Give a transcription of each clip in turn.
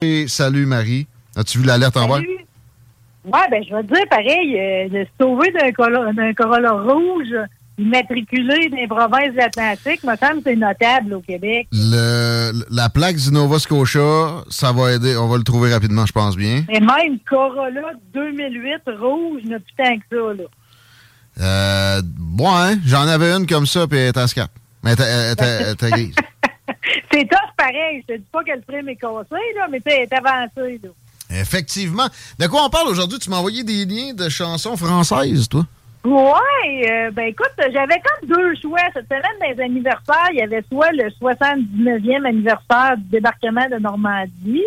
Et salut Marie. As-tu vu l'alerte en bas? Ouais, ben je vais te dire pareil, euh, sauver d'un Corolla rouge immatriculé des provinces de l'Atlantique, me semble c'est notable au Québec. Le, la plaque du Nova Scotia, ça va aider. On va le trouver rapidement, je pense bien. Et même Corolla 2008 rouge, n'a plus tant que ça, là. Euh, bon, hein, j'en avais une comme ça, puis elle était à scrap. Mais elle était grise. C'est tough pareil. Je te dis pas que le frame est cassé, là, mais tu sais, est avancée, là. Effectivement. De quoi on parle aujourd'hui? Tu m'as envoyé des liens de chansons françaises, toi? Ouais, euh, ben écoute, j'avais comme deux choix. Cette semaine, dans les anniversaires, il y avait soit le 79e anniversaire du débarquement de Normandie.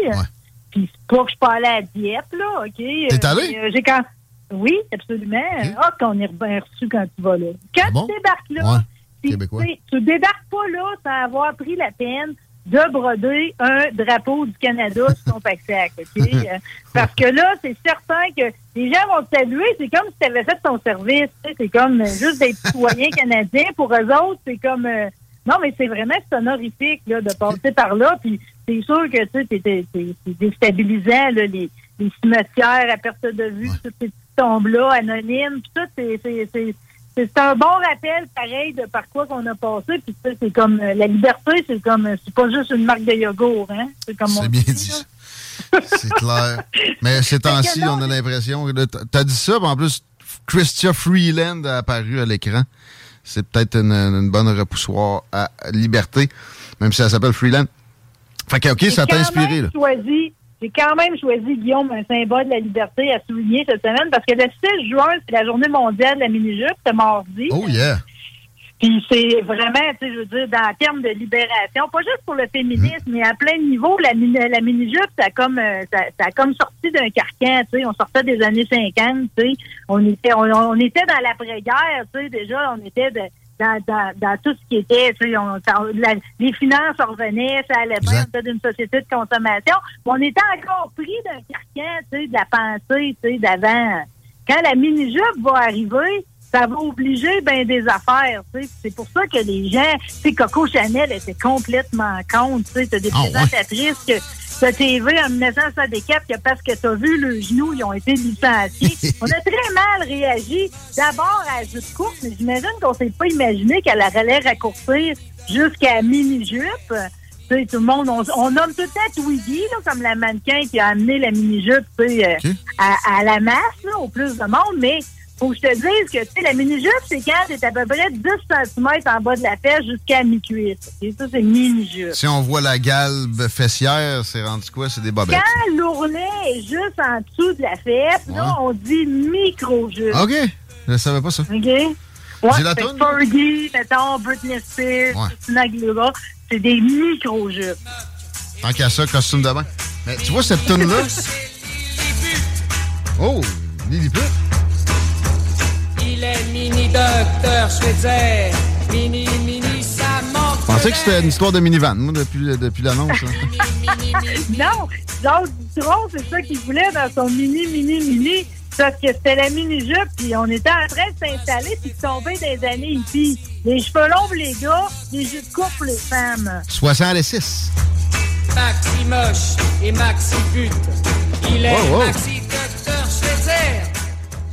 Puis c'est pas que je suis allée à Dieppe, là, OK? T'es allée? j'ai quand... Oui, absolument. Ah, qu'on est bien reçu quand tu vas là. Quand tu débarques là, Québécois. tu débarques pas là sans avoir pris la peine de broder un drapeau du Canada sur ton pack-sac, OK? Euh, Parce que là, c'est certain que les gens vont te saluer. C'est comme si tu avais fait ton service. C'est comme euh, juste des citoyens canadiens. Pour eux autres, c'est comme... euh, non, mais c'est vraiment c'est honorifique là, de passer par là. Puis c'est sûr que c'est- déstabilisant, là, les, les cimetières à perte de vue, toutes ces petites tombes-là, anonymes. Puis tout, c'est- c'est- un bon rappel, pareil, de par quoi qu'on a passé. Puis tu sais, c'est comme euh, la liberté, c'est comme euh, c'est pas juste une marque de yogourt, hein. C'est comme on C'est bien dit, dit. C'est clair. Mais ces temps-ci, on a l'impression t'as dit ça, puis en plus, Christia Freeland a apparu à l'écran. C'est peut-être une, une bonne repoussoir à liberté, même si elle s'appelle Freeland. Fait que, OK, ça t'a inspiré, même là. choisi- J'ai quand même choisi, Guillaume, un symbole de la liberté à souligner cette semaine parce que le 6 juin, c'est la journée mondiale de la mini-jupe, c'est mardi. Oh, yeah. Puis c'est vraiment, tu sais, je veux dire, dans le terme de libération, pas juste pour le féminisme, mais à plein de niveaux, la, la mini-jupe, ça a comme euh, ça, ça a comme sorti d'un carcan, tu sais, on sortait des années 50, tu sais, on était on, on était dans l'après-guerre, tu sais, déjà, on était de- dans, dans, dans tout ce qui était, on- la- les finances revenaient, ça allait bien, on d'une société de consommation, mais on était encore pris d'un carcan, tu sais, de la pensée, tu sais, d'avant. Quand la mini-jupe va arriver, ça va obliger ben des affaires, tu sais. C'est pour ça que les gens, tu sais, Coco Chanel était complètement contre, tu sais. T'as des Ah ouais. présentatrices que ta TV en 1964 que parce que t'as vu le genou, ils ont été licenciés. On a très mal réagi. D'abord à la jupe courte, mais j'imagine qu'on s'est pas imaginé qu'elle allait raccourcir jusqu'à mini-jupe. Tu sais, tout le monde, on, on nomme tout temps Twiggy, là, comme la mannequin qui a amené la mini-jupe, tu sais, euh, à, à la masse, là, au plus de monde, mais faut que je te dise que, tu sais, la mini-jupe, c'est quand t'es à peu près 10 cm en bas de la fesse jusqu'à mi-cuisse. ok? Ça, c'est mini-jupe. Si on voit la galbe fessière, c'est rendu quoi? C'est des bobettes. Quand l'ourlet est juste en dessous de la fesse, là, on dit micro-jupe. OK. Je savais pas ça. OK? Ouais, que Fergie, mettons, Britney Spears, Ouais. Christina Aguilera, c'est des micro-jupes. Tant qu'à ça, costume de bain. Mais tu vois cette toune-là? Oh. Il est mini docteur Schweitzer. Mini, mini, ça manque. Je pensais que c'était une histoire de minivan, moi, depuis, depuis l'annonce. hein. non, Jacques Dutronc, c'est ça qu'il voulait dans son mini, mini, mini. Parce que c'était la mini-jupe, puis on était en train de s'installer, puis de tomber des années hippies. Les cheveux longs pour les gars, les jupes courtes pour les femmes. 66. Maxi moche et Maxi pute. Il est Oh, oh. Maxi.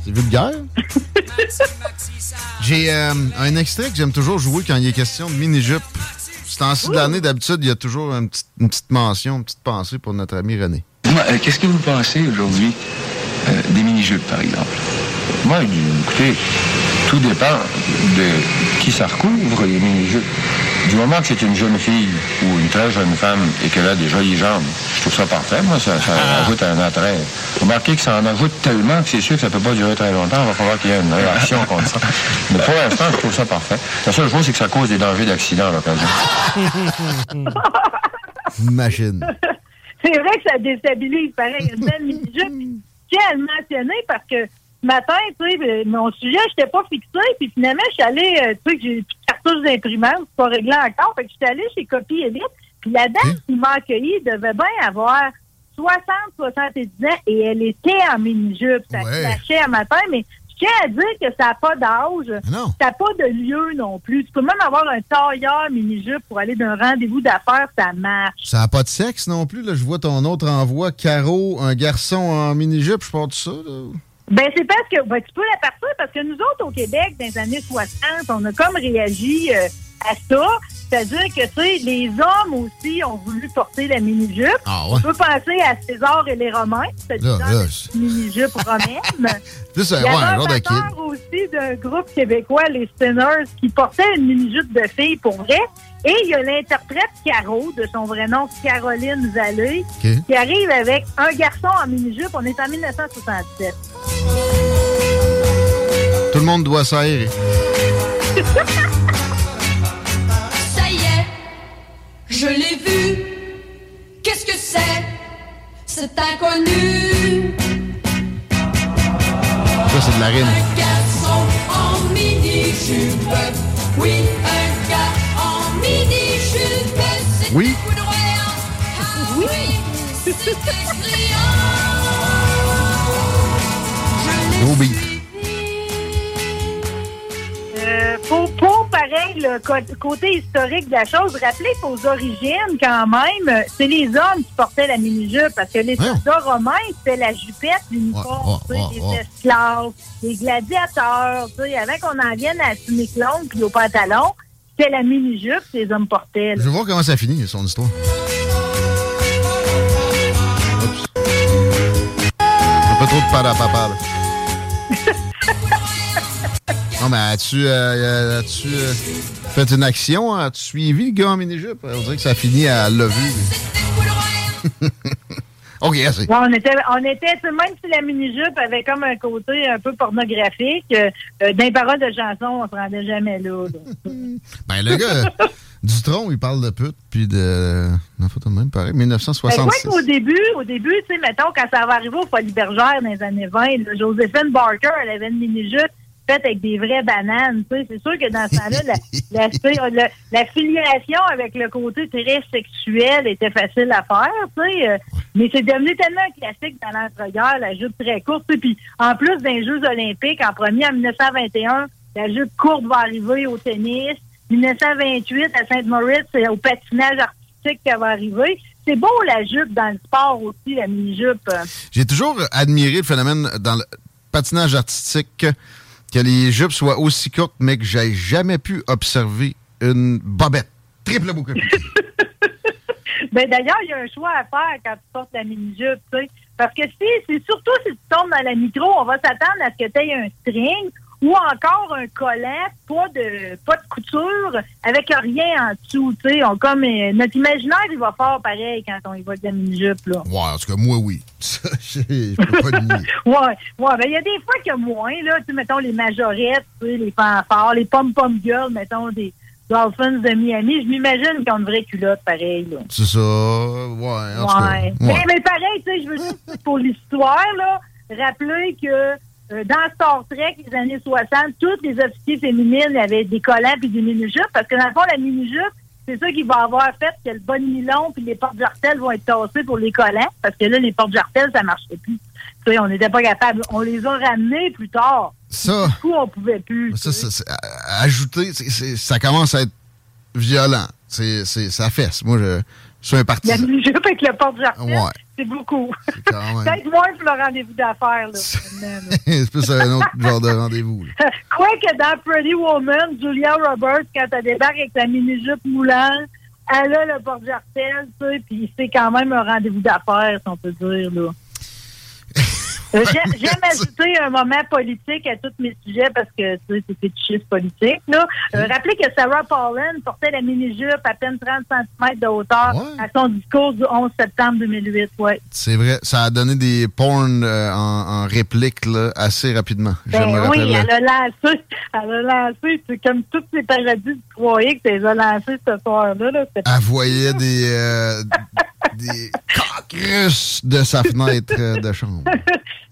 C'est vulgaire. J'ai euh, un extrait que j'aime toujours jouer quand il est question de mini-jupe. Ce temps-ci de l'année, d'habitude, il y a toujours une petite, mention, une petite pensée pour notre ami René. Euh, qu'est-ce que vous pensez aujourd'hui euh, des mini-jupes, par exemple? Moi, écoutez, tout dépend de qui ça recouvre, les mini-jupes. Du moment que c'est une jeune fille ou une très jeune femme et qu'elle a des jolies jambes, je trouve ça parfait. Moi, ça, ça ajoute un attrait. Remarquez que ça en ajoute tellement que c'est sûr que ça ne peut pas durer très longtemps. Il va falloir qu'il y ait une réaction contre ça. Mais pour l'instant, je trouve ça parfait. La seule chose, c'est que ça cause des dangers d'accident à l'occasion. Machine. C'est vrai que ça déstabilise, pareil. Une belle mini-jupe. Mentionner parce que matin, tu sais, mon sujet, je n'étais pas fixé. Puis finalement, je suis allée, euh, tu sais, que j'ai plus de cartouche d'imprimante, c'est pas réglé encore. Fait que je suis allée chez Copy Elite. Puis la dame qui m'a accueillie devait bien avoir 60, 70 ans et elle était en mini-jupe. Ça Ouais. flashait un matin, mais je tiens à dire que ça n'a pas d'âge. non. Ça n'a pas de lieu non plus. Tu peux même avoir un tailleur mini-jupe pour aller d'un rendez-vous d'affaires, ça marche. Ça n'a pas de sexe non plus. Là. Je vois ton autre envoi, Caro, un garçon en mini-jupe. Je porte ça. Là. Ben, c'est parce que ben, tu peux l'apercevoir parce que nous autres au Québec, dans les années 60, on a comme réagi euh, à ça. C'est-à-dire que, tu sais, les hommes aussi ont voulu porter la mini-jupe. Ah ouais? On peut penser à César et les Romains, c'est Là, genre là, de c'est- mini-jupe romaine. Plus un, Il y avait un aussi d'un groupe québécois, les Spinners, qui portait une mini-jupe de fille pour vrai. Et il y a l'interprète Caro, de son vrai nom Caroline Vallée, qui arrive avec un garçon en mini-jupe. On est en 1977. Tout le monde doit s'aérer. Ça y est, je l'ai vu. Qu'est-ce que c'est C'est inconnu? Ça, c'est de la rime. Un garçon en mini-jupe. Oui, un gars en mini-jupe. C'est Oui. foudroyant. Ah oui. Je Gros beat. Euh, pour, pour, pareil, le côté historique de la chose, rappelez qu'aux origines, quand même, c'est les hommes qui portaient la mini-jupe, parce que les soldats romains, c'était la jupette, l'uniforme, Ouais, ouais, ouais, les ouais. esclaves, les gladiateurs, avant qu'on en vienne à la tunique longue puis au pantalon, c'était la mini-jupe que les hommes portaient. là. Je vais voir comment ça finit, son histoire. Oups. Un peu trop de parapapa, là. Non, mais as-tu euh, as-tu, euh, fait une action? As-tu suivi le gars en mini-jupe? On dirait que ça finit à lever. OK, assez. Ouais, on était, on était, même si la mini-jupe avait comme un côté un peu pornographique, euh, euh, les paroles de chansons, on se rendait jamais là. Ben, le gars, Dutron, il parle de pute, puis de... Non, faut même pareil. Ben, 1966. quoi qu'au début, au début, tu sais, mettons, quand ça va arriver au Folie Bergère dans les années 20, là, Joséphine Barker, elle avait une mini-jupe avec des vraies bananes, tu sais. C'est sûr que dans ce temps-là, la, filiation avec le côté très sexuel était facile à faire, tu sais. euh, Mais c'est devenu tellement classique dans l'entre-guerre, la jupe très courte. Puis en plus des Jeux olympiques, en premier, en 1921, la jupe courte va arriver au tennis. 1928, à Sainte-Maurice, c'est au patinage artistique qu'elle va arriver. C'est beau, la jupe, dans le sport aussi, la mini-jupe. J'ai toujours admiré le phénomène dans le patinage artistique que les jupes soient aussi courtes, mais que j'ai jamais pu observer une bobette. Triple boucle. Ben, d'ailleurs, il y a un choix à faire quand tu portes la mini-jupe, tu sais. Parce que si, c'est surtout si tu tombes dans la micro, on va s'attendre à ce que tu aies un string ou encore un collant, pas de pas de couture, avec rien en dessous, tu sais. On comme euh, notre imaginaire, il va fort pareil quand on y va de la mini-jupe, là. Ouais, en tout cas, moi, oui. Je peux pas le nier. Ouais, ouais, ben il y a des fois qu'il y a moins, là, tu mettons les majorettes, tu sais, les fanfares, les pom-pom girls, mettons des Dolphins de Miami, je m'imagine qu'ils ont une vraie culotte pareil, là. C'est ça. Ouais, en tout cas. Ouais. ouais. Mais, mais pareil, tu sais, je veux juste, pour l'histoire, là, rappeler que euh, dans Star Trek, les années 60, toutes les officiers féminines avaient des collants puis des mini-jupes, parce que dans le fond, la mini-jupe, c'est ça qui va avoir fait que le bon nylon puis les portes-jartelles vont être tassées pour les collants, parce que là, les portes-jartelles, ça marchait plus. Tu sais, on n'était pas capable. On les a ramenés plus tard. Ça, Du coup, on pouvait plus. ça, ça, ajouter, ça commence à être violent. C'est, c'est, ça fesse. Moi, je, je suis un La partisan. mini-jupe avec le Ouais. c'est beaucoup. Même. Peut-être moins pour le rendez-vous d'affaires, c'est plus un autre genre de rendez-vous. Quoique dans Pretty Woman, Julia Roberts, quand elle débarque avec sa mini-jupe moulante, elle a le porte-jartel, tu sais, puis c'est quand même un rendez-vous d'affaires, si on peut dire, là. J'aime ajouter un moment politique à tous mes sujets parce que tu sais, c'est fétichiste politique. Là. Euh, rappelez que Sarah Palin portait la mini-jupe à peine 30 cm de hauteur à son discours du 11 septembre 2008. Ouais. C'est vrai, ça a donné des porn euh, en, en réplique là, assez rapidement. Ben me oui, elle a lancé, elle a lancé, c'est comme toutes ces parodies du croyais que tu les as lancées ce soir-là. Là. Elle voyait des, euh, des coques russes de sa fenêtre euh, de chambre.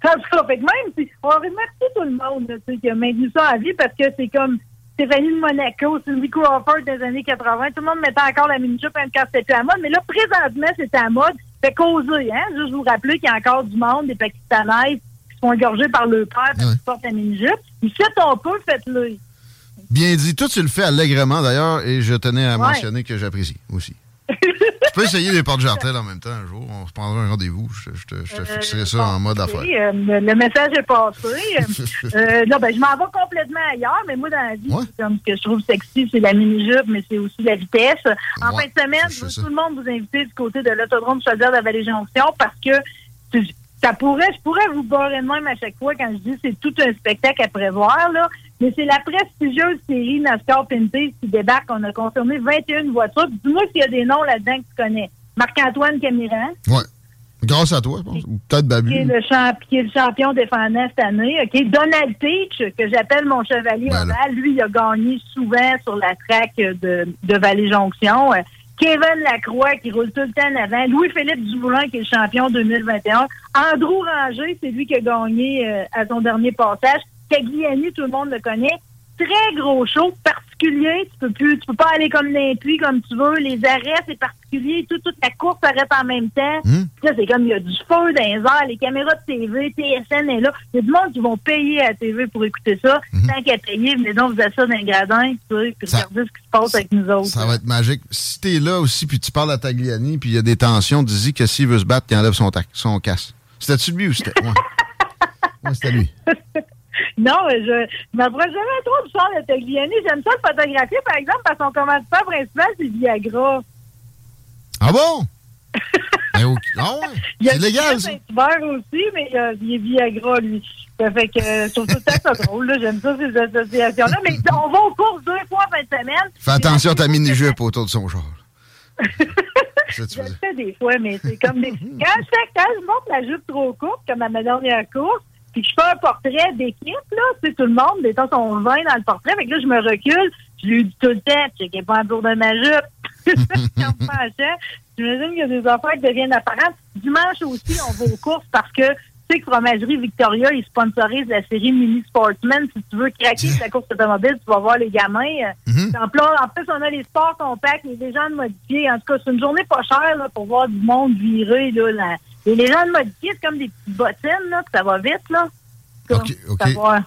En tout cas, fait que même si on remercie tout le monde là, qui a maintenu ça à vie parce que c'est comme Stéphanie de Monaco, Cindy Crawford des années 80, tout le monde mettait encore la mini-jupe hein, quand c'était à la mode, mais là, présentement, c'est à la mode. Fait causer, hein? Juste vous rappeler qu'il y a encore du monde, des Pakistanaises qui se font engorger par le père parce qu'ils portent la mini-jupe. Faites on peut, faites-le. Bien dit. Toi, tu le fais allègrement d'ailleurs, et je tenais à Ouais. mentionner que j'apprécie aussi. peux essayer les portes jartelles en même temps un jour. On se prendra un rendez-vous. Je, je te, je te fixerai ça en mode affaire. Oui, euh, le, message est passé. Euh, euh, non, ben, je m'en vais complètement ailleurs, mais moi, dans la vie, comme ce que je trouve sexy, c'est la mini-jupe, mais c'est aussi la vitesse. En Ouais, fin de semaine, je veux tout le monde vous inviter du côté de l'autodrome Chaudière de Vallée-Jonction parce que ça pourrait, je pourrais vous barrer de même à chaque fois quand je dis c'est tout un spectacle à prévoir, là. Mais c'est la prestigieuse série NASCAR Pinty qui débarque. On a confirmé 21 voitures. Dis-moi s'il y a des noms là-dedans que tu connais. Marc-Antoine Camiran. Ouais. Grâce à toi, je pense. Ou peut-être Babu. qui est, le qui est le champion défendant cette année. OK? Donald Teach, que j'appelle mon chevalier Ben ovale, lui, il a gagné souvent sur la track de, de Vallée-Jonction. Euh, Kevin Lacroix, qui roule tout le temps en avant. Louis-Philippe Dumoulin, qui est le champion 2021. Andrew Ranger, c'est lui qui a gagné euh, à son dernier passage. Cagliani, tout le monde le connaît. Très gros show, particulier. Tu peux plus, tu peux pas aller comme d'un puits comme tu veux. Les arrêts, c'est particulier. Tout, toute la course s'arrête en même temps. Hmm. Là, c'est comme il y a du feu dans les airs, les caméras de TV, TSN est là. Il y a du monde qui vont payer à la TV pour écouter ça. Tant qu'à payer, venez donc vous asseyez dans les gradins, tu sais, puis Ça- regardez ce qui se passe avec nous autres. Ça va être magique. Si t'es là aussi, puis tu parles à Tagliani, puis il y a des tensions, dis-y que s'il veut se battre, qu'il enlève son, son casque. C'était-tu lui ou c'était... Ouais. Ouais, c'était lui. Non, je je m'approche jamais trop du char de Tagliani. J'aime ça le photographier, par exemple, parce que son commanditaire principal, c'est Viagra. Ah bon? Ben, ok. Ah ouais? Il y a C'est légal, ça. Saint-Hubert aussi, mais euh, il est Viagra, lui. Ça fait que euh, je trouve tout ça drôle. J'aime ça, ces associations-là. Mais on va aux courses deux fois en fin de semaine. Fais attention à ta mini-jupe autour de son char. Je le fais des fois, mais c'est comme des. Quand je quand je monte la jupe trop courte, comme à ma dernière course, puis que je fais un portrait d'équipe, là, tu sais, tout le monde, des temps, sont 20 dans le portrait, fait que là, je me recule, je lui dis tout le temps, je sais pas autour de ma jupe. J'imagine qu'il y a des affaires qui deviennent apparentes. Dimanche aussi, on va aux courses parce que tu sais que Fromagerie Victoria, ils sponsorisent la série Mini Sportsman. Si tu veux craquer la course automobile, tu vas voir les gamins. Euh, en, plus, en plus, on a les sports compacts, les légendes modifiées. En tout cas, c'est une journée pas chère là, pour voir du monde virer. Là, la- Les légendes modifiées, c'est comme des petites bottines, là, ça va vite. Là. OK, OK. Savoir,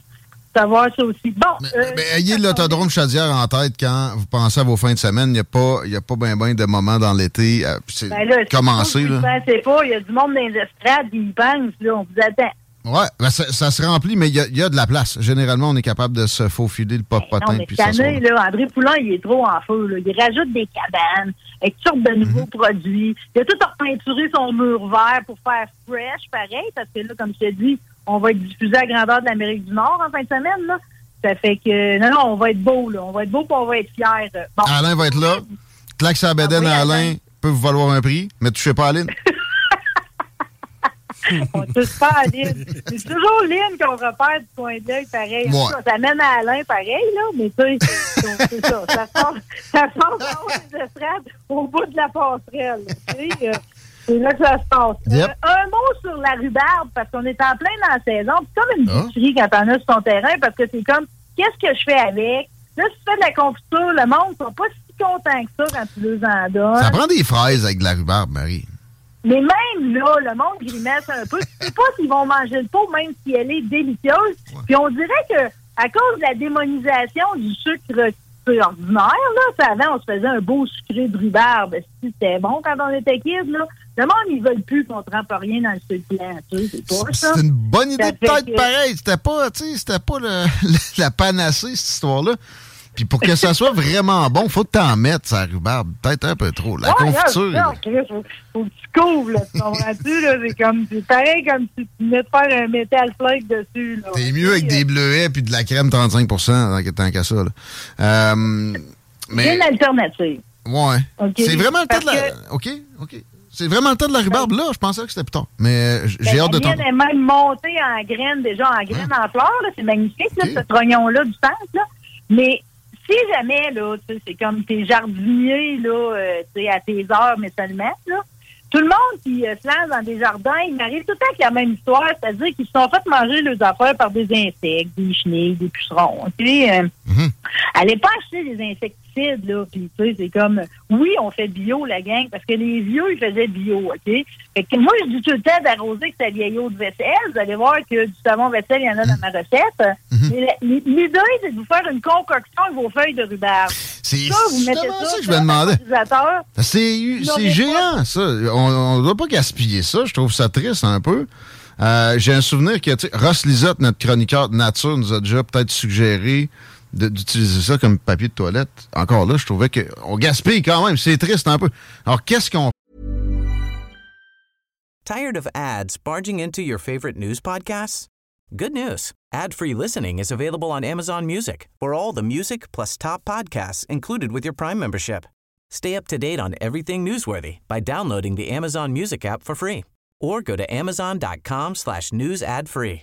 savoir ça aussi. Bon, euh, Mais ayez l'autodrome Chaudière en tête quand vous pensez à vos fins de semaine. Il n'y a pas, il y a pas ben ben de moments dans l'été. C'est ben commencé, vous là. ne pas, il y a du monde dans les estrades qui y pense. Là, on vous attend. Ouais, ben ça, ça se remplit, mais il y, y a de la place. Généralement, on est capable de se faufiler le Ben Non, pop-potin mais puis année, là, André Poulain, il est trop en feu. Là. Il rajoute des cabanes avec toutes sortes de nouveaux Mhm. produits. Il a tout repeinturé son mur vert pour faire fresh, pareil, parce que là, comme je te dis, on va être diffusé à grandeur de l'Amérique du Nord en fin de semaine. Là. Ça fait que, non, non, on va être beau, là. On va être beau, puis on va être fiers. Bon. Alain va être là. Claque sa bédaine Ah à Alain Alain. peut vous valoir un prix, mais touchez pas à Aline. On touche pas à Lynn. C'est toujours Lynn qu'on repère du coin de l'œil, pareil. Ouais. cas, Ça mène à Alain, pareil, là, mais tu sais, c'est ça. Ça sort, ça sort des estrades au bout de la passerelle. tu sais, euh, C'est là que ça se passe. Yep. Euh, un mot sur la rhubarbe, parce qu'on est en plein dans la saison. C'est comme une Ah. boucherie quand t'en as sur ton terrain, parce que c'est comme, qu'est-ce que je fais avec? Là, si tu fais de la confiture, le monde ne sont pas si contents que ça quand tu les en donnes. Ça prend des fraises avec de la rhubarbe, Marie. Mais même là, le monde grimace un peu. Tu sais pas s'ils vont manger le pot, même si elle est délicieuse. Puis on dirait que à cause de la démonisation du sucre ordinaire, là, avant, on se faisait un beau sucré de rhubarbe. Si C'était bon quand on était kids, là. Le monde, ils veulent plus qu'on trempe rien dans le sucre blanc. Tu sais, c'est pas ça. C'est une bonne idée de tête que- pareil. C'était pas, tu sais, c'était pas le- la panacée, cette histoire-là. Puis pour que ça soit vraiment bon, faut que t'en mettes sa rhubarbe. Peut-être un peu trop. La Ouais, confiture. là, Chris, faut, faut que tu couvres, là, tu comprends-tu? là? C'est comme, c'est pareil comme si tu venais de faire un métal flake dessus, là. T'es mieux avec des bleuets puis de la crème 35 tant que- qu'à ça. Là. Euh, mais une alternative. ouais. OK. C'est vraiment le temps de la. OK, OK. C'est vraiment le temps de la rhubarbe là? Je pensais que c'était plus tard. Mais j'ai Ben, hâte de mienne t'entendre. est même montée en graines, déjà en graines en fleurs. là. C'est magnifique, là, ce trognon-là du centre. Là. Mais si jamais, là, c'est comme tes jardiniers, là, euh, à tes heures, mais seulement, là, tout le monde qui euh, se lance dans des jardins, il m'arrive tout le temps avec la même histoire, c'est-à-dire qu'ils se sont fait manger leurs affaires par des insectes, des chenilles, des pucerons. Tu sais, euh, Mhm. Allez pas acheter des insecticides, là. Puis, tu sais, c'est comme, oui, on fait bio, la gang, parce que les vieux, ils faisaient bio, OK? Fait que moi, je dis tout le temps d'arroser avec sa vieille eau de vaisselle. Vous allez voir que du savon vaisselle, il y en a dans ma recette. La- L'idée, c'est de vous faire une concoction avec vos feuilles de rhubarbe. C'est Ça, vous mettez justement ça, ça que je ça me demandais. congélateur. C'est géant, ça. On ne doit pas gaspiller ça. Je trouve ça triste un peu. Euh, J'ai un souvenir que Ross Lisotte, notre chroniqueur de nature, nous a déjà peut-être suggéré d'utiliser ça comme papier de toilette. Encore là, je trouvais qu'on gaspille quand même. C'est triste un peu. Alors, qu'est-ce qu'on Tired of ads barging into your favorite news podcasts? Good news. Ad-free listening is available on Amazon Music for all the music plus top podcasts included with your Prime membership. Stay up to date on everything newsworthy by downloading the Amazon Music app for free or go to amazon.com slash news ad free.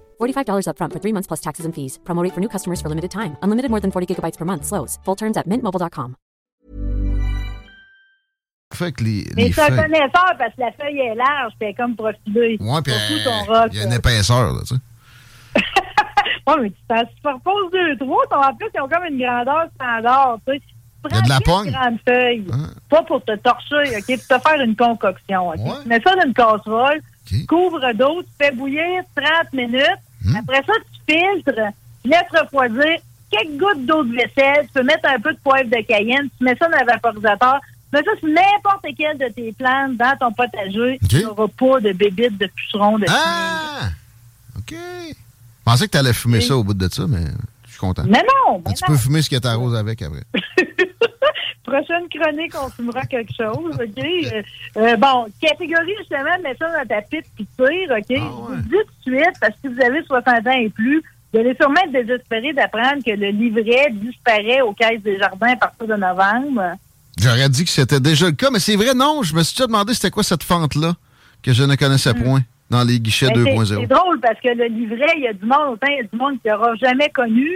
$45 upfront for three months plus taxes and fees. Promo rate for new customers for limited time. Unlimited more than 40 gigabytes per month. Slows. Full terms at mintmobile.com. fait avec les, Mais les c'est un feuilles? connaisseur parce que la feuille est large, c'est comme profiler. Ouais, puis Surtout ton rock. il y a une épaisseur, là, tu sais. Ouais, mais tu t'en superposes deux, trois. ton- En plus, ils ont comme une grandeur standard, tu sais. Tu Il y a de la prends pogne. une grande feuille. Pas pour te torcher, OK? Pour te faire une concoction, OK? Ouais. Tu mets ça dans une casserole, couvres d'eau, tu fais bouillir 30 minutes. Hmm. Après ça, tu filtres, tu laisses refroidir quelques gouttes d'eau de vaisselle. Tu peux mettre un peu de poivre de cayenne. Tu mets ça dans le vaporisateur. Tu mets ça sur n'importe quelle de tes plantes dans ton potager. Tu n'auras pas de bébites, de pucerons, de Ah! OK. Je pensais que tu allais fumer ça au bout de ça, mais je suis content. Mais non! mais tu non. peux fumer ce que t'arroses avec après. Prochaine chronique, on fumera quelque chose, OK? Euh, euh, bon, catégorie, justement, mets ça dans ta pipe puis tire, OK? Ah Je vous dis tout de suite, parce que vous avez 60 ans et plus, vous allez sûrement être désespéré d'apprendre que le livret disparaît aux caisses des jardins à partir de novembre. J'aurais dit que c'était déjà le cas, mais c'est vrai, non. Je me suis déjà demandé c'était quoi cette fente-là que je ne connaissais point dans les guichets Ben, c'est- C'est 2.0. drôle parce que le livret, il y a du monde, autant il y a du monde qui n'aura jamais connu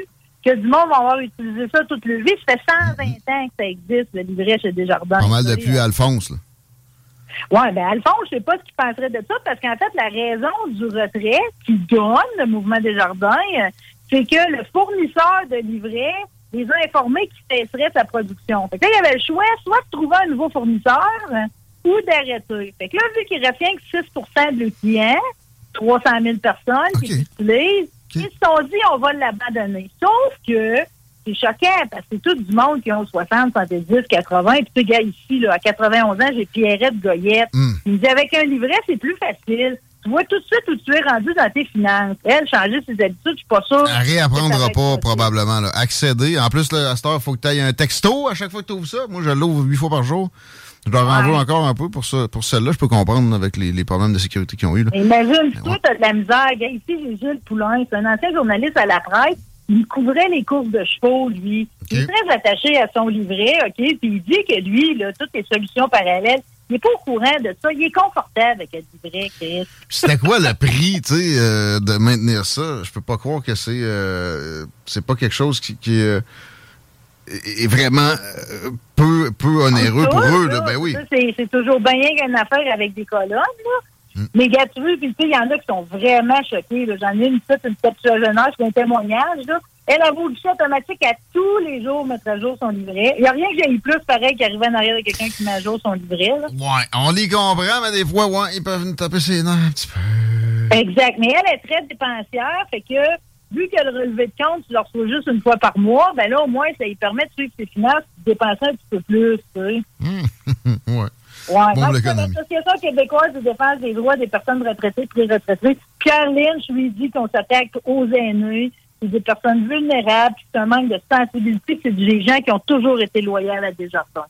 que du monde va avoir utilisé ça toute leur vie. Ça fait 120 ans que ça existe, le livret chez Desjardins. Pas mal depuis Alphonse, là. Oui, bien, Alphonse, je sais pas ce qu'il penserait de ça, parce qu'en fait, la raison du retrait qui donne le mouvement des jardins, euh, c'est que le fournisseur de livrets les a informés qu'il cesserait sa production. Fait que là, il y avait le choix soit de trouver un nouveau fournisseur euh, ou d'arrêter. Fait que là, vu qu'il retient que 6% de leurs clients, 300 000 personnes qui l'utilisent, ils se sont dit, on va l'abandonner. Sauf que c'est choquant parce que c'est tout du monde qui ont 60, 70, 80. Puis sais, gars, ici, là, à 91 ans, j'ai Pierrette Goyette. Hmm. Il me dit, avec un livret, c'est plus facile. Tu vois tout de suite où tu es rendu dans tes finances. Elle, changer ses habitudes, je suis pas sûre. Elle réapprendra pas, probablement. Là. Accéder. En plus, là, à cette heure, il faut que tu aies un texto à chaque fois que tu ouvres ça. Moi, je l'ouvre huit fois par jour. Je leur en veux encore un peu pour, ça, pour celle-là. Je peux comprendre avec les, les problèmes de sécurité qu'ils ont eu. Là. Mais Imagine, Mais toi, ouais. t'as de la misère. Ici, j'ai Gilles Poulain. C'est un ancien journaliste à la presse. Il couvrait les courses de chevaux, lui. Il est très attaché à son livret, OK? Puis il dit que lui, là, toutes les solutions parallèles, il n'est pas au courant de ça. Il est confortable avec le livret, Chris. C'était quoi le prix, tu sais, euh, de maintenir ça? Je peux pas croire que c'est euh, c'est pas quelque chose qui, qui euh, est vraiment euh, peu, peu onéreux pour eux. Là. Ben oui. C'est toujours bien qu'une affaire avec des colonnes, là. Hmm. Mais veux, puis il y en a qui sont vraiment choqués. J'en ai une petite, une septuagénaire, c'est un témoignage, là. Elle a beau guichet automatique à tous les jours mettre à jour son livret. Il n'y a rien que j'aille plus pareil qu'arriver en arrière de quelqu'un qui met à jour son livret. là. Ouais, on les comprend, mais des fois, ouais, ils peuvent nous taper ses nerfs un petit peu. Exact. Mais elle est très dépensière, fait que vu que le relevé de compte, tu le reçois juste une fois par mois, ben là, au moins, ça lui permet de suivre ses finances, de dépenser un petit peu plus, tu sais. ouais. Ouais, Bon, l'Association québécoise de défense des droits des personnes retraitées et retraitées, Pierre Lynch lui dit qu'on s'attaque aux aînés, c'est des personnes vulnérables, puis c'est un manque de sensibilité, c'est des gens qui ont toujours été loyaux à Desjardins.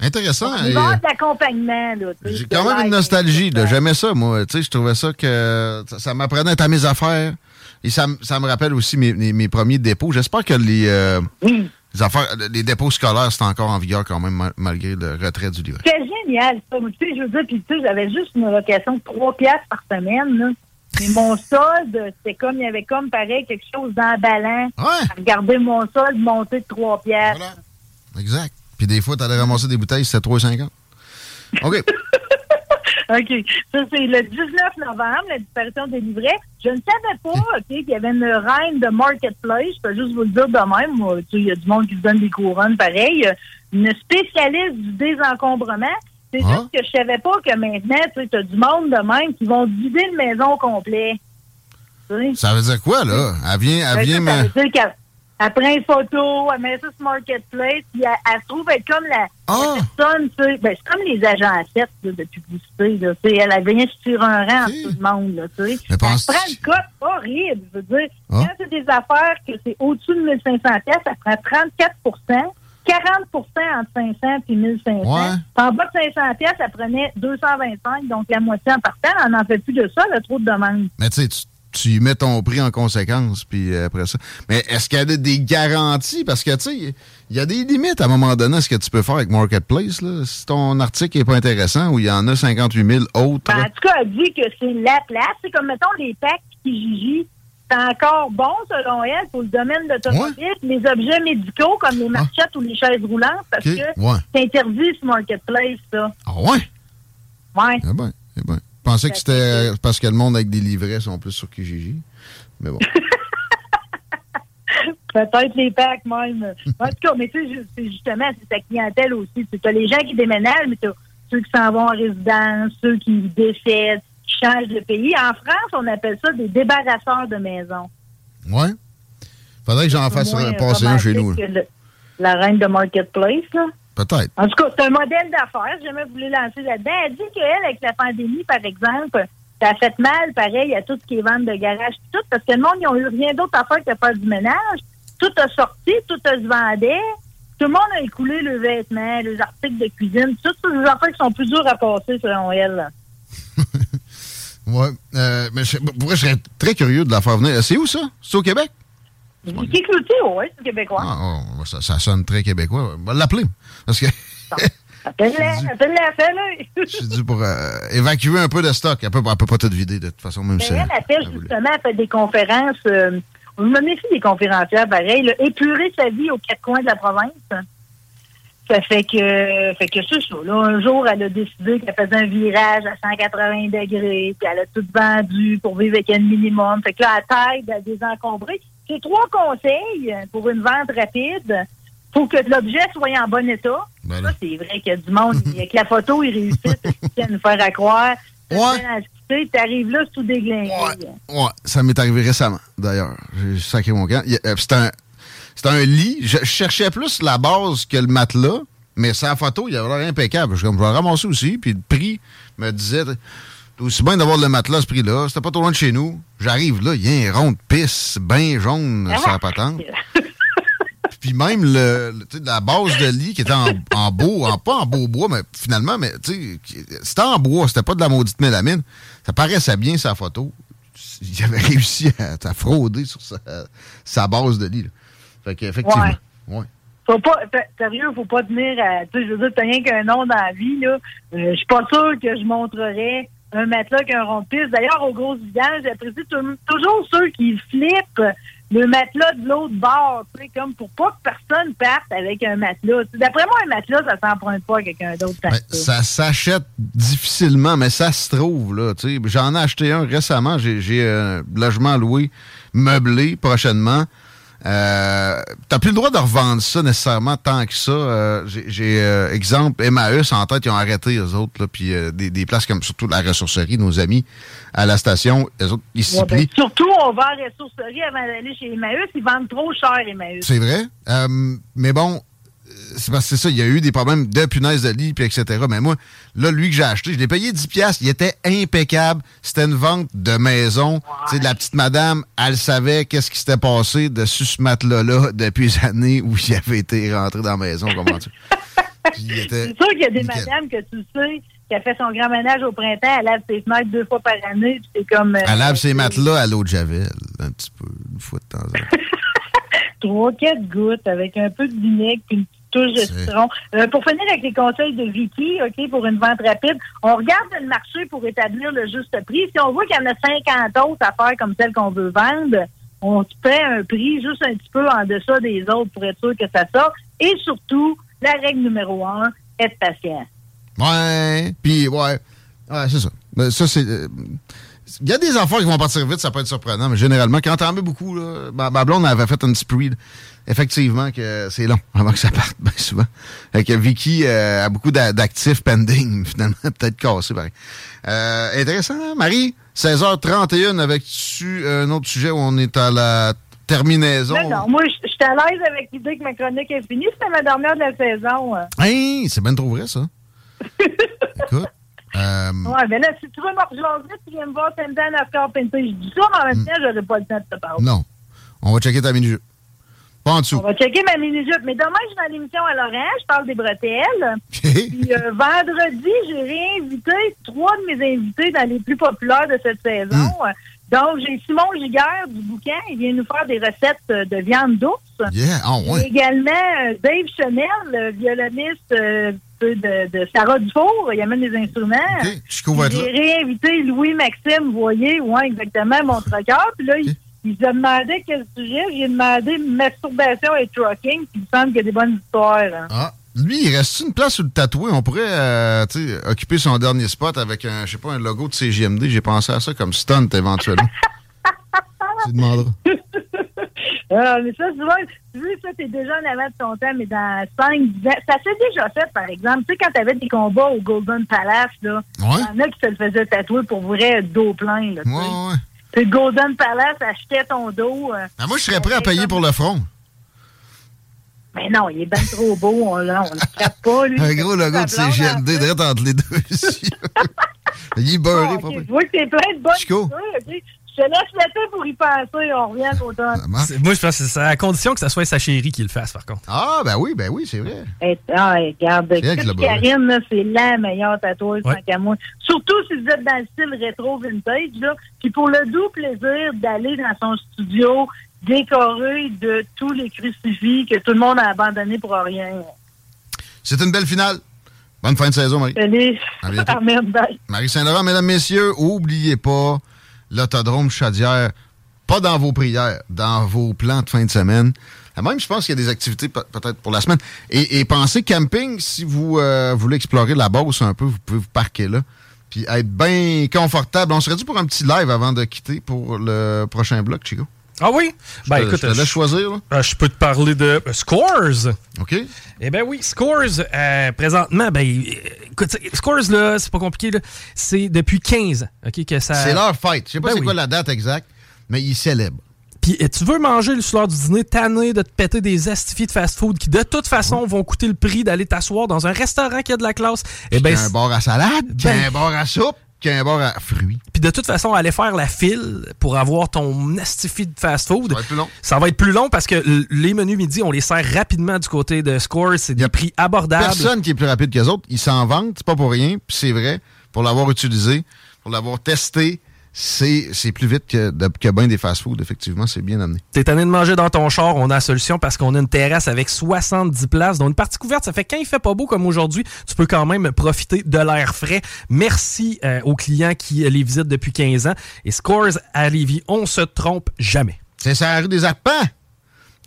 Intéressant. Il et, tu sais, J'ai quand même une nostalgie. J'aimais ça, moi. Tu sais, je trouvais ça que ça, ça m'apprenait à être à mes affaires. Et ça, me- ça me rappelle aussi mes, mes- mes premiers dépôts. J'espère que les, euh, les affaires, les dépôts scolaires, c'est encore en vigueur quand même, ma- malgré le retrait du livret. C'est génial, ça. Tu sais, je veux dire, puis tu sais, j'avais juste une location de 3 piastres par semaine, là. Mais mon solde, c'était comme, il y avait comme, pareil, quelque chose d'emballant. Ouais. Regardez mon solde monter de 3 piastres. Exact. Puis des fois, t'allais ramasser des bouteilles, c'était 3,50. OK. OK. Ça, c'est le 19 novembre, la disparition des livrets. Je ne savais pas, OK, qu'il y avait une reine de Marketplace. Je peux juste vous le dire de même. Il y a du monde qui se donne des couronnes pareil. Une spécialiste du désencombrement. C'est Ah. juste que je savais pas que maintenant, tu as du monde de même qui vont vider une maison au complet. Ça veut dire quoi, là? Elle vient, elle Ben, vient ça, ça me... veut dire qu'elle elle prend une photo, elle met ça sur Marketplace, puis elle, elle se trouve être comme la, Ah! la personne, tu sais, ben, c'est comme les agents 7 de publicité, là, tu sais, elle, elle vient sur un rang tout le monde, là, tu sais. Elle prend une cote horrible, je veux dire. Ah. Quand c'est des affaires que c'est au-dessus de 1500 pièces, ça prend 34% 40% entre 500 et 1500. Ouais. En bas de 500 pièces, ça prenait 225, donc la moitié en partant. On n'en fait plus de ça, là, trop de demandes. Mais tu sais, tu- tu mets ton prix en conséquence, puis euh, après ça. Mais est-ce qu'il y a des- garanties? Parce que, tu sais, il y a des limites à un moment donné à ce que tu peux faire avec Marketplace. Là. Si ton article n'est pas intéressant ou il y en a 58 000 autres. Ben, en tout cas, elle dit que c'est la place. C'est comme, mettons, les packs Kijiji. C'est encore bon, selon elle, pour le domaine de l'automobile. Les objets médicaux, comme les marchettes ou les chaises roulantes, parce que ouais. c'est interdit sur Marketplace, ça. Ah ouais? Ouais. Eh ben, eh ben. Je pensais que c'était euh, parce que le monde avec des livrets sont plus sur Kijiji. Mais bon. Peut-être les packs même. En tout cas, mais tu sais, c'est justement, c'est ta clientèle aussi. Tu as les gens qui déménagent, mais tu ceux qui s'en vont en résidence, ceux qui décèdent, qui changent de pays. En France, on appelle ça des débarrasseurs de maisons. Ouais. Faudrait que j'en fasse passer un chez nous. le- la reine de Marketplace, là. Peut-être. En tout cas, c'est un modèle d'affaires. J'ai jamais voulu lancer là-dedans. Elle dit qu'elle, avec la pandémie, par exemple, ça a fait mal, pareil, à tout ce qui est vente de garage tout, parce que le monde, ils n'ont eu rien d'autre à faire que faire du ménage. Tout a sorti, tout a se vendait. Tout le monde a écoulé le vêtement, les articles de cuisine, toutes ces affaires qui sont plus dures à passer, selon elle. Ouais. Euh, mais je, pour vrai, je serais très curieux de la faire venir. C'est où ça? C'est au Québec? Vicky Cloutier, oui, c'est québécois. Ah, oh, ça, ça sonne très québécois. On va l'appeler. Parce que Appelle-la, appelle-la, fais-le. c'est dû pour euh, évacuer un peu de stock. Elle peut, elle peut pas tout vider de toute façon, même Mais si. elle, elle fait justement, elle fait des conférences. Euh, on me méfie des conférencières, pareil. là, épurer sa vie aux quatre coins de la province. Ça fait que, fait que c'est ça. Là, un jour, elle a décidé qu'elle faisait un virage à 180 degrés, puis elle a tout vendu pour vivre avec un minimum. Fait que là, elle t'aide à désencombrer. C'est trois conseils pour une vente rapide. Faut que l'objet soit en bon état. Ben ça, c'est vrai qu'il y a du monde. Avec la photo, ils réussissent à nous faire à croire. Ouais. Tu arrives là, c'est tout déglingué. Ouais, ça m'est arrivé récemment, d'ailleurs. J'ai sacré mon camp. Y euh, C'est un, c'est un lit. Je, je cherchais plus la base que le matelas, mais sans photo, il avait l'air impeccable. Je suis comme, je vais ramasser aussi, puis le prix me disait, c'est aussi bien d'avoir le matelas à ce prix-là. C'était pas trop loin de chez nous. J'arrive là, il y a un rond de pisse bien jaune Ah! sur la patente. Puis même le, la base de lit qui était en, en beau, en, pas en beau bois, mais finalement, mais c'était en bois, c'était pas de la maudite mélamine. Ça paraissait bien sa photo. Il avait réussi à, à frauder sur sa, sa base de lit. là. Fait qu'effectivement. Ouais. Faut pas, sérieux, faut pas tenir à, tu sais, je veux dire, t'as rien qu'un nom dans la vie, là. Euh, je suis pas sûr que je montrerais un matelas qu'un rond de piste. D'ailleurs, au gros vidange, j'apprécie tou- toujours ceux qui flippent le matelas de l'autre bord, tu sais, comme pour pas que personne parte avec un matelas. D'après moi, un matelas, ça s'emprunte pas à quelqu'un d'autre. ça. s'achète difficilement, mais ça se trouve, là. tu sais. J'en ai acheté un récemment. J'ai j'ai un logement loué meublé prochainement. Euh, T'as plus le droit de revendre ça nécessairement tant que ça. Euh, J'ai, euh, exemple, Emmaüs en tête, ils ont arrêté eux autres, là, puis euh, des, des places comme surtout la ressourcerie, nos amis à la station, eux autres, ils s'y Ouais, ben, surtout, on va à la ressourcerie avant d'aller chez Emmaüs. Ils vendent trop cher, Emmaüs. C'est vrai? Euh, mais bon, c'est parce que c'est ça, il y a eu des problèmes de punaise de lit, puis etc. Mais moi, là, lui que j'ai acheté, je l'ai payé 10$. piastres. Il était impeccable. C'était une vente de maison. Tu sais, de la petite madame, elle savait qu'est-ce qui s'était passé dessus ce matelas-là depuis les années où il avait été rentré dans la maison. Comment tu C'est sûr qu'il y a des nickel. madames que tu sais qui a fait son grand ménage au printemps, elle lave ses fenêtres deux fois par année, puis c'est comme... euh, Elle lave ses matelas à l'eau de Javel, un petit peu, une fois de temps en temps. trois, quatre gouttes avec un peu de vinaigre puis une Euh, pour finir avec les conseils de Vicky, OK, pour une vente rapide, on regarde le marché pour établir le juste prix. Si on voit qu'il y en a 50 autres affaires comme celles qu'on veut vendre, on se paie un prix juste un petit peu en deçà des autres pour être sûr que ça sort. Et surtout, la règle numéro un, être patient. Ouais, puis ouais, ouais c'est ça. Ça, c'est... euh, Il y a des affaires qui vont partir vite, ça peut être surprenant, mais généralement, quand t'en mets beaucoup, là, ma, ma blonde avait fait un petit là. effectivement, que c'est long avant que ça parte, bien souvent. Fait que Vicky euh, a beaucoup d'a- d'actifs pending, finalement, peut-être cassé, pareil. Euh, intéressant, hein, Marie? 16h31, avec-tu un autre sujet où on est à la terminaison? Non, non, moi, je suis à l'aise avec l'idée que ma chronique est finie. C'était ma dernière de la saison. Hey, c'est bien trop vrai, ça. Écoute. Euh, Ouais, mais là, si tu veux me rejoindre, tu viens me voir samedi à 9 Carpenter. Je dis ça, mais en même temps, j'aurais pas le temps de te parler. Hmm. non. On va checker ta mini-jeu. Pas en dessous. On va checker ma mini-jupe. Mais demain, je vais à l'émission à Laurent, je parle des bretelles. Puis euh, vendredi, j'ai réinvité trois de mes invités dans les plus populaires de cette saison. Hmm. Donc, j'ai Simon Giguère du bouquin. Il vient nous faire des recettes euh, de viande d'ours. Yeah, ah J'ai ouais. également euh, Dave Chanel, le violoniste de, Sarah Dufour. Il amène des instruments. J'ai réinvité Louis-Maxime Voyer, ouais, exactement, mon troqueur. Puis là, il, il se demandait quel sujet. J'ai demandé masturbation et trucking. Puis il me semble qu'il y a des bonnes histoires. hein. Ah, lui, il reste une place où le tatouer? On pourrait euh, occuper son dernier spot avec un, je sais pas, un logo de CGMD. J'ai pensé à ça comme stunt éventuellement. tu demanderas. Ah, mais ça, souvent, tu veux, ça, t'es déjà en avant de ton temps, mais dans 5, 10 ans, ça s'est déjà fait, par exemple. Tu sais, quand t'avais des combats au Golden Palace, là, il Ouais. y en a qui se le faisaient tatouer pour vrai dos plein, là. Ouais, ouais. Puis le Golden Palace achetait ton dos. euh, Ah, moi, je serais prêt à payer pour le front. Mais non, il est bien trop beau, on, là, on le capte pas, lui. Un gros logo de CGMD direct entre les deux il est beurré, Ah, pas ok, pire. Je vois que t'es plein de bonnes Chico. Je te laisse le temps pour y penser, on revient à l'automne. Moi, je pense que c'est à condition que ça soit sa chérie qui le fasse, par contre. Ah, ben oui, ben oui, c'est vrai. Et, ah, regarde, qui l'a Chris beurré. Karine, là, c'est la meilleure tatoueuse, Ouais. tant qu'à moi. Surtout si vous êtes dans le style rétro vintage, là. Puis pour le doux plaisir d'aller dans son studio décoré de tous les crucifix que tout le monde a abandonnés pour rien. C'est une belle finale. Bonne fin de saison, Marie. Salut. À bientôt. Amen, bye. Marie Saint-Laurent, mesdames, messieurs, oubliez pas l'autodrome Chaudière, pas dans vos prières, dans vos plans de fin de semaine. Même, je pense qu'il y a des activités pe- peut-être pour la semaine. Et, pensez camping, si vous euh, voulez explorer la Beauce un peu, vous pouvez vous parquer là. Puis être bien confortable. On serait dû pour un petit live avant de quitter pour le prochain bloc, Chico. Ah oui? Je Ben te- écoute, je te laisse choisir. là. euh, je peux te parler de euh, Scores. OK? Eh ben oui, Scores, euh, présentement, ben, euh, écoute, Scores, là, c'est pas compliqué, là. C'est depuis 15 ans, OK, que ça... C'est leur fête. Je sais pas Ben c'est oui. quoi la date exacte, mais ils célèbrent. Puis tu veux manger le soir du dîner, tanné de te péter des astifiés de fast-food qui, de toute façon, vont coûter le prix d'aller t'asseoir dans un restaurant qui a de la classe? Eh ben, un bar à salade, Ben- un bar à soupe, qu'il y a un bar à fruits. Puis de toute façon, aller faire la file pour avoir ton astifi de fast-food. Ça va être plus long. Ça va être plus long parce que les menus midi, on les sert rapidement du côté de Scores. C'est des prix abordables. Personne qui est plus rapide que les autres. Ils s'en vantent, c'est pas pour rien, puis c'est vrai. Pour l'avoir utilisé, pour l'avoir testé, c'est plus vite que, que bien des fast-foods, effectivement. C'est bien amené. T'es tanné de manger dans ton char, on a la solution parce qu'on a une terrasse avec 70 places. Donc, une partie couverte, ça fait quand il fait pas beau comme aujourd'hui, tu peux quand même profiter de l'air frais. Merci euh, aux clients qui euh, les visitent depuis 15 ans. Et Scores à Lévis, on se trompe jamais. C'est ça la rue des Arpents.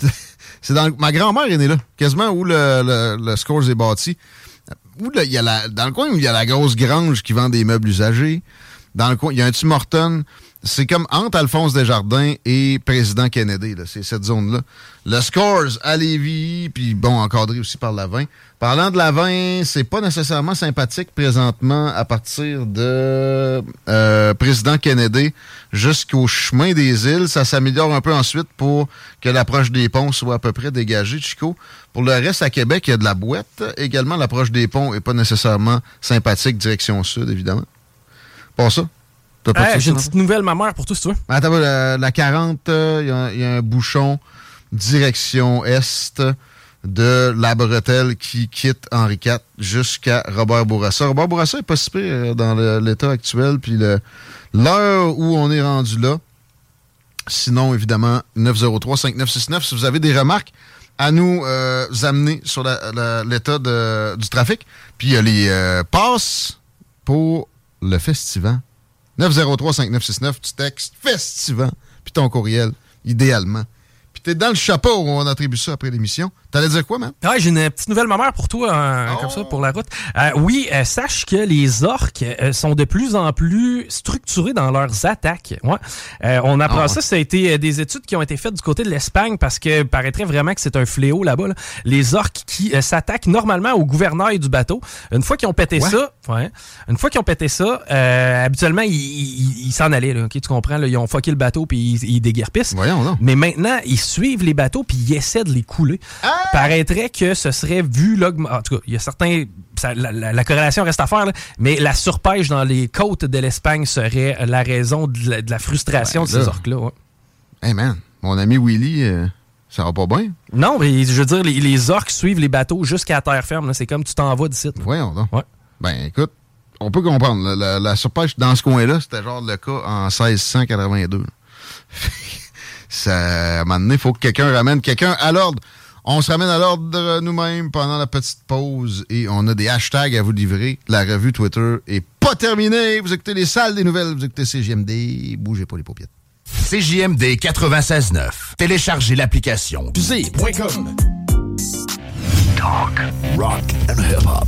C'est dans le- ma grand-mère est née là, quasiment où le, le, le Scores est bâti. Où y a la, dans le coin où il y a la grosse grange qui vend des meubles usagés. Dans le coin, il y a un Tim Horton. c'est comme entre Alphonse Desjardins et président Kennedy. C'est cette zone-là. Le Scores à Lévis, puis bon, encadré aussi par la 20. Parlant de la 20, c'est pas nécessairement sympathique présentement à partir de euh, président Kennedy jusqu'au chemin des îles. Ça s'améliore un peu ensuite pour que l'approche des ponts soit à peu près dégagée, Chico. Pour le reste, à Québec, il y a de la boîte. Également, l'approche des ponts est pas nécessairement sympathique direction sud, évidemment. Pas ça. Hey, J'ai une petite nouvelle, ma mère, pour toi, si tu veux. Attends, la, la 40, euh, il y a- il y, a un bouchon direction est de la bretelle qui quitte Henri IV jusqu'à Robert Bourassa. Robert Bourassa est pas si pire, euh, dans l'état actuel, puis l'heure où on est rendu là. Sinon, évidemment, 903-5969, si vous avez des remarques à nous euh, amener sur l'état du trafic. Puis il y a les euh, passes pour le festival. 903-5969, tu textes festival, puis ton courriel, idéalement. Puis t'es dans le chapeau où on attribue ça après l'émission. T'allais dire quoi, man? Ah, j'ai une petite nouvelle, ma mère, pour toi, euh, comme ça, pour la route. Euh, oui, euh, sache que les orques euh, sont de plus en plus structurés dans leurs attaques. Ouais. On apprend Ah ça, ça a été des études qui ont été faites du côté de l'Espagne parce que paraîtrait vraiment que c'est un fléau là-bas. là. Les orques qui s'attaquent normalement au gouvernail du bateau. Une fois qu'ils ont pété Ouais. ça, ouais, une fois qu'ils ont pété ça, habituellement, ils s'en allaient. Là, tu comprends? Là, ils ont fucké le bateau puis ils, ils déguerpissent. Voyons, non. Mais maintenant, ils suivent les bateaux puis ils essaient de les couler. Paraîtrait que ce serait vu l'augment- En tout cas, il y a certains. ça- la, la- la corrélation reste à faire, là, mais la surpêche dans les côtes de l'Espagne serait la raison de la, de la frustration Ben de ces orques-là. ouais. Hey, man, mon ami Willy, euh, ça va pas bien? Non, mais je veux dire, les, les orques suivent les bateaux jusqu'à la terre ferme. là. C'est comme tu t'en vas d'ici. Voyons donc. Ouais. Ben, écoute, on peut comprendre. La, la- la surpêche dans ce coin-là, c'était genre le cas en 1682. Ça, à un moment donné, il faut que quelqu'un ramène quelqu'un à l'ordre. On se ramène à l'ordre nous-mêmes pendant la petite pause et on a des hashtags à vous livrer. La revue Twitter est pas terminée. Vous écoutez les salles des nouvelles, vous écoutez CGMD. Bougez pas les paupiètes. CJMD 96.9. Téléchargez l'application. Fusée.com. Talk, rock and hip-hop.